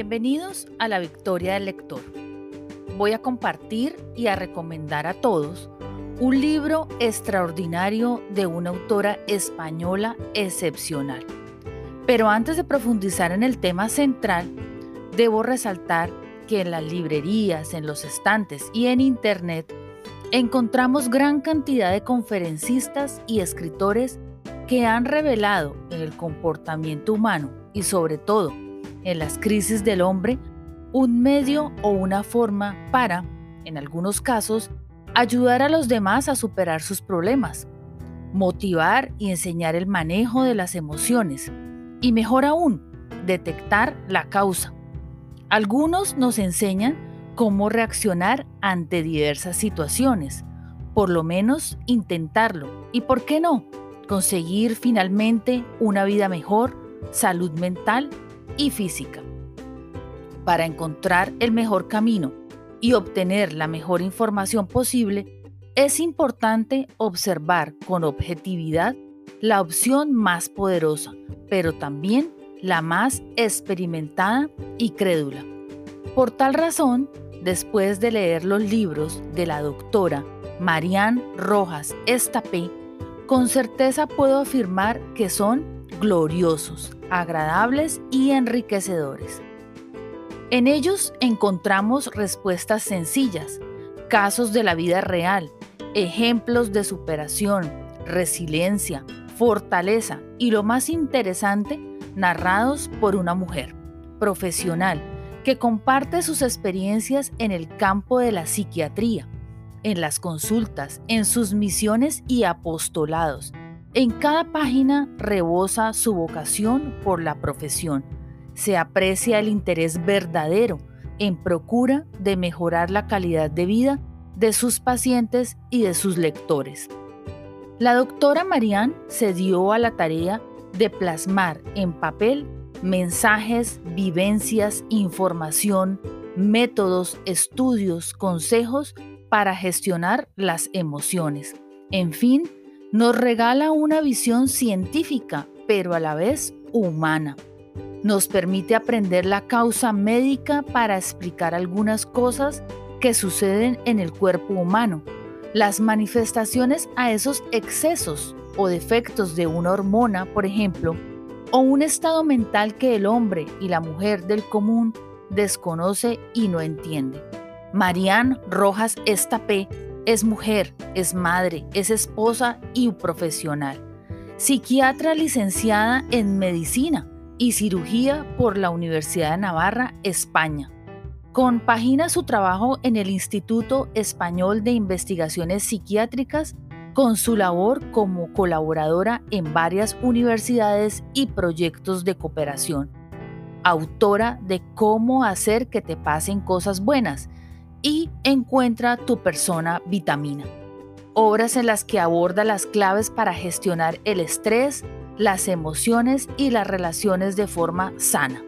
Bienvenidos a la Victoria del Lector. Voy a compartir y a recomendar a todos un libro extraordinario de una autora española excepcional. Pero antes de profundizar en el tema central, debo resaltar que en las librerías, en los estantes y en Internet encontramos gran cantidad de conferencistas y escritores que han revelado en el comportamiento humano y sobre todo en las crisis del hombre un medio o una forma para, en algunos casos, ayudar a los demás a superar sus problemas, motivar y enseñar el manejo de las emociones y mejor aún, detectar la causa. Algunos nos enseñan cómo reaccionar ante diversas situaciones, por lo menos intentarlo y, ¿por qué no?, conseguir finalmente una vida mejor, salud mental y física. Para encontrar el mejor camino y obtener la mejor información posible, es importante observar con objetividad la opción más poderosa, pero también la más experimentada y crédula. Por tal razón, después de leer los libros de la doctora Marianne Rojas Estapé, con certeza puedo afirmar que son gloriosos, agradables y enriquecedores. En ellos encontramos respuestas sencillas, casos de la vida real, ejemplos de superación, resiliencia, fortaleza y lo más interesante, narrados por una mujer profesional que comparte sus experiencias en el campo de la psiquiatría, en las consultas, en sus misiones y apostolados. En cada página rebosa su vocación por la profesión se aprecia el interés verdadero en procura de mejorar la calidad de vida de sus pacientes y de sus lectores. La doctora Marianne se dio a la tarea de plasmar en papel mensajes, vivencias, información, métodos, estudios, consejos para gestionar las emociones. En fin, nos regala una visión científica, pero a la vez humana. Nos permite aprender la causa médica para explicar algunas cosas que suceden en el cuerpo humano, las manifestaciones a esos excesos o defectos de una hormona, por ejemplo, o un estado mental que el hombre y la mujer del común desconoce y no entiende. Marianne Rojas Estapé es mujer, es madre, es esposa y profesional. Psiquiatra licenciada en medicina y cirugía por la Universidad de Navarra, España. Compagina su trabajo en el Instituto Español de Investigaciones Psiquiátricas con su labor como colaboradora en varias universidades y proyectos de cooperación. Autora de Cómo hacer que te pasen cosas buenas y Encuentra tu persona vitamina. Obras en las que aborda las claves para gestionar el estrés, las emociones y las relaciones de forma sana.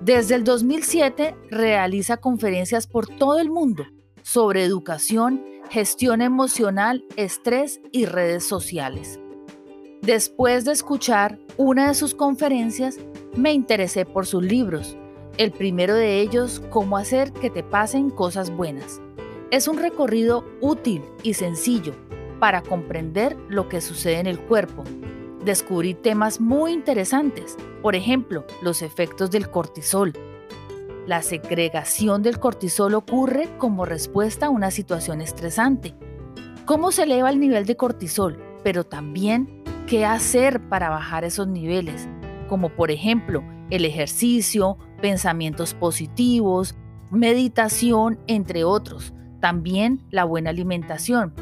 Desde el 2007 realiza conferencias por todo el mundo sobre educación, gestión emocional, estrés y redes sociales. Después de escuchar una de sus conferencias, me interesé por sus libros. El primero de ellos, Cómo hacer que te pasen cosas buenas. Es un recorrido útil y sencillo para comprender lo que sucede en el cuerpo, descubrí temas muy interesantes, por ejemplo, los efectos del cortisol. La segregación del cortisol ocurre como respuesta a una situación estresante. ¿Cómo se eleva el nivel de cortisol? Pero también, ¿qué hacer para bajar esos niveles? Como por ejemplo, el ejercicio, pensamientos positivos, meditación, entre otros. También la buena alimentación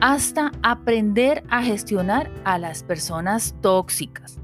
hasta aprender a gestionar a las personas tóxicas.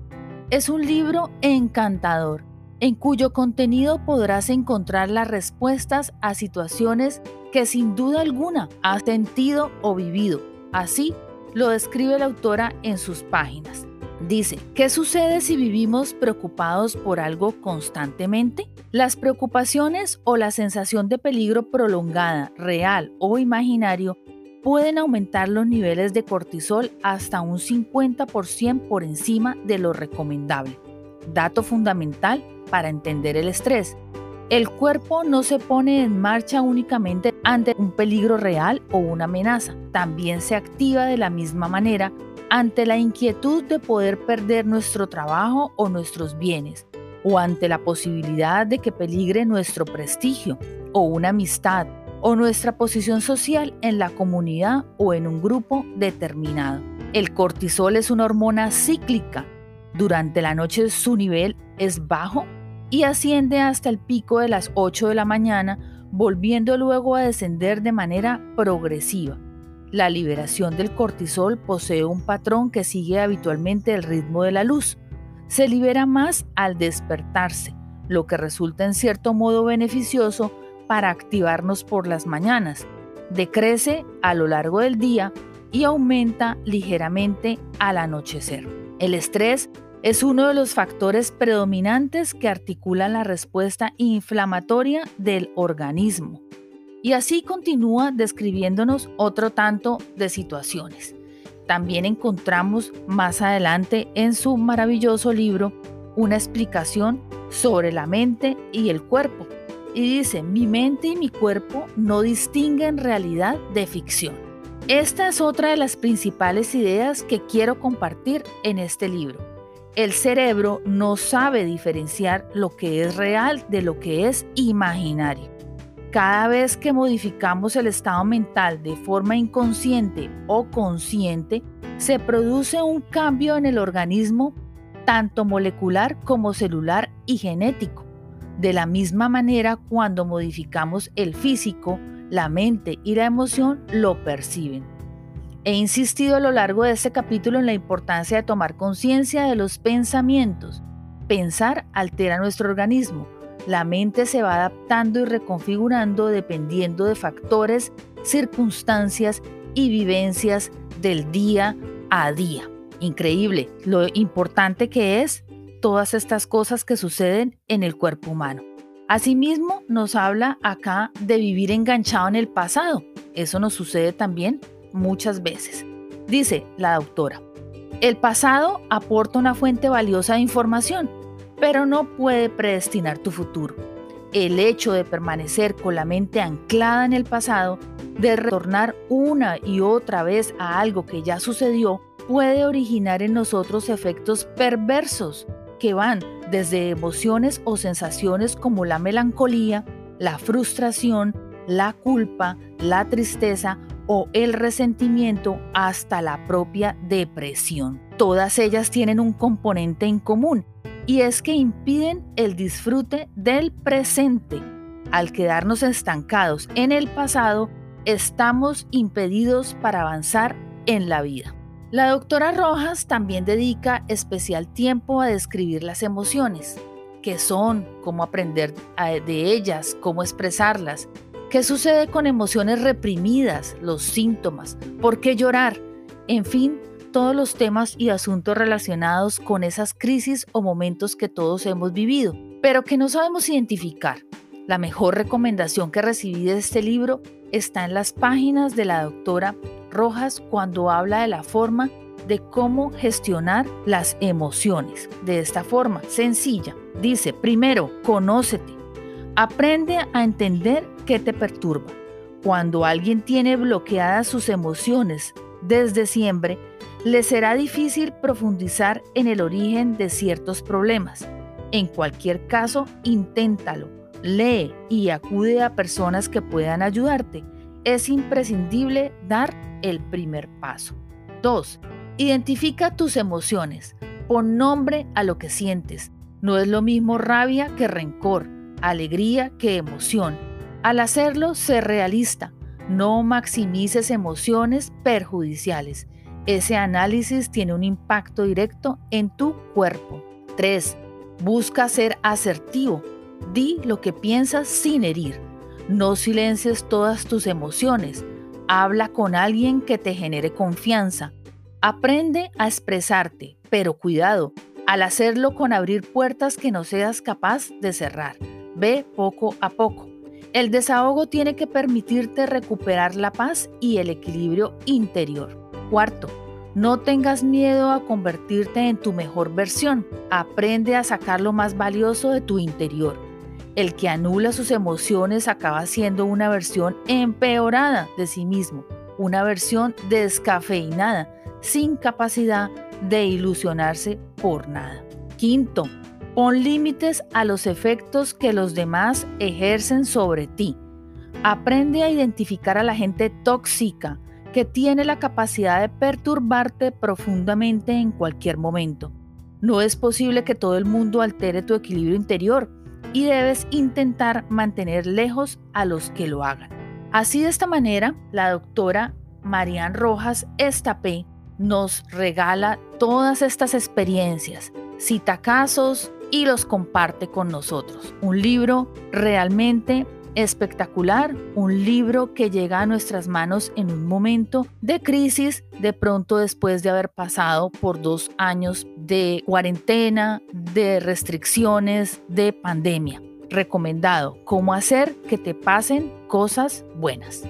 Es un libro encantador, en cuyo contenido podrás encontrar las respuestas a situaciones que sin duda alguna has sentido o vivido. Así lo describe la autora en sus páginas. Dice, ¿qué sucede si vivimos preocupados por algo constantemente? Las preocupaciones o la sensación de peligro prolongada, real o imaginario pueden aumentar los niveles de cortisol hasta un 50% por encima de lo recomendable. Dato fundamental para entender el estrés. El cuerpo no se pone en marcha únicamente ante un peligro real o una amenaza, también se activa de la misma manera ante la inquietud de poder perder nuestro trabajo o nuestros bienes, o ante la posibilidad de que peligre nuestro prestigio o una amistad o nuestra posición social en la comunidad o en un grupo determinado. El cortisol es una hormona cíclica. Durante la noche su nivel es bajo y asciende hasta el pico de las 8 de la mañana, volviendo luego a descender de manera progresiva. La liberación del cortisol posee un patrón que sigue habitualmente el ritmo de la luz. Se libera más al despertarse, lo que resulta en cierto modo beneficioso para activarnos por las mañanas. Decrece a lo largo del día y aumenta ligeramente al anochecer. El estrés es uno de los factores predominantes que articulan la respuesta inflamatoria del organismo. Y así continúa describiéndonos otro tanto de situaciones. También encontramos más adelante en su maravilloso libro una explicación sobre la mente y el cuerpo. Y dice, mi mente y mi cuerpo no distinguen realidad de ficción. Esta es otra de las principales ideas que quiero compartir en este libro el cerebro no sabe diferenciar lo que es real de lo que es imaginario. Cada vez que modificamos el estado mental de forma inconsciente o consciente, se produce un cambio en el organismo tanto molecular como celular y genético. De la misma manera, cuando modificamos el físico, la mente y la emoción lo perciben. He insistido a lo largo de este capítulo en la importancia de tomar conciencia de los pensamientos. Pensar altera nuestro organismo. La mente se va adaptando y reconfigurando dependiendo de factores, circunstancias y vivencias del día a día. Increíble lo importante que es todas estas cosas que suceden en el cuerpo humano. Asimismo, nos habla acá de vivir enganchado en el pasado. Eso nos sucede también muchas veces. Dice la doctora, el pasado aporta una fuente valiosa de información, pero no puede predestinar tu futuro. El hecho de permanecer con la mente anclada en el pasado, de retornar una y otra vez a algo que ya sucedió, puede originar en nosotros efectos perversos que van desde emociones o sensaciones como la melancolía, la frustración, la culpa, la tristeza o el resentimiento hasta la propia depresión. Todas ellas tienen un componente en común y es que impiden el disfrute del presente. Al quedarnos estancados en el pasado, estamos impedidos para avanzar en la vida. La doctora Rojas también dedica especial tiempo a describir las emociones, qué son, cómo aprender de ellas, cómo expresarlas ¿Qué sucede con emociones reprimidas, los síntomas? ¿Por qué llorar? En fin, todos los temas y asuntos relacionados con esas crisis o momentos que todos hemos vivido, pero que no sabemos identificar. La mejor recomendación que recibí de este libro está en las páginas de la doctora Rojas cuando habla de la forma de cómo gestionar las emociones. De esta forma, sencilla. Dice, primero, conócete. Aprende a entender qué te perturba. Cuando alguien tiene bloqueadas sus emociones desde siempre, le será difícil profundizar en el origen de ciertos problemas. En cualquier caso, inténtalo, lee y acude a personas que puedan ayudarte. Es imprescindible dar el primer paso. 2. Identifica tus emociones. Pon nombre a lo que sientes. No es lo mismo rabia que rencor alegría que emoción. Al hacerlo, sé realista. No maximices emociones perjudiciales. Ese análisis tiene un impacto directo en tu cuerpo. 3. Busca ser asertivo. Di lo que piensas sin herir. No silencies todas tus emociones. Habla con alguien que te genere confianza. Aprende a expresarte, pero cuidado, al hacerlo con abrir puertas que no seas capaz de cerrar. Ve poco a poco. El desahogo tiene que permitirte recuperar la paz y el equilibrio interior. Cuarto, no tengas miedo a convertirte en tu mejor versión. Aprende a sacar lo más valioso de tu interior. El que anula sus emociones acaba siendo una versión empeorada de sí mismo, una versión descafeinada, sin capacidad de ilusionarse por nada. Quinto, pon límites a los efectos que los demás ejercen sobre ti. Aprende a identificar a la gente tóxica que tiene la capacidad de perturbarte profundamente en cualquier momento. No es posible que todo el mundo altere tu equilibrio interior y debes intentar mantener lejos a los que lo hagan. Así de esta manera, la doctora Marian Rojas Estapé nos regala todas estas experiencias, cita casos y los comparte con nosotros. Un libro realmente espectacular, un libro que llega a nuestras manos en un momento de crisis, de pronto después de haber pasado por dos años de cuarentena, de restricciones, de pandemia. Recomendado, cómo hacer que te pasen cosas buenas.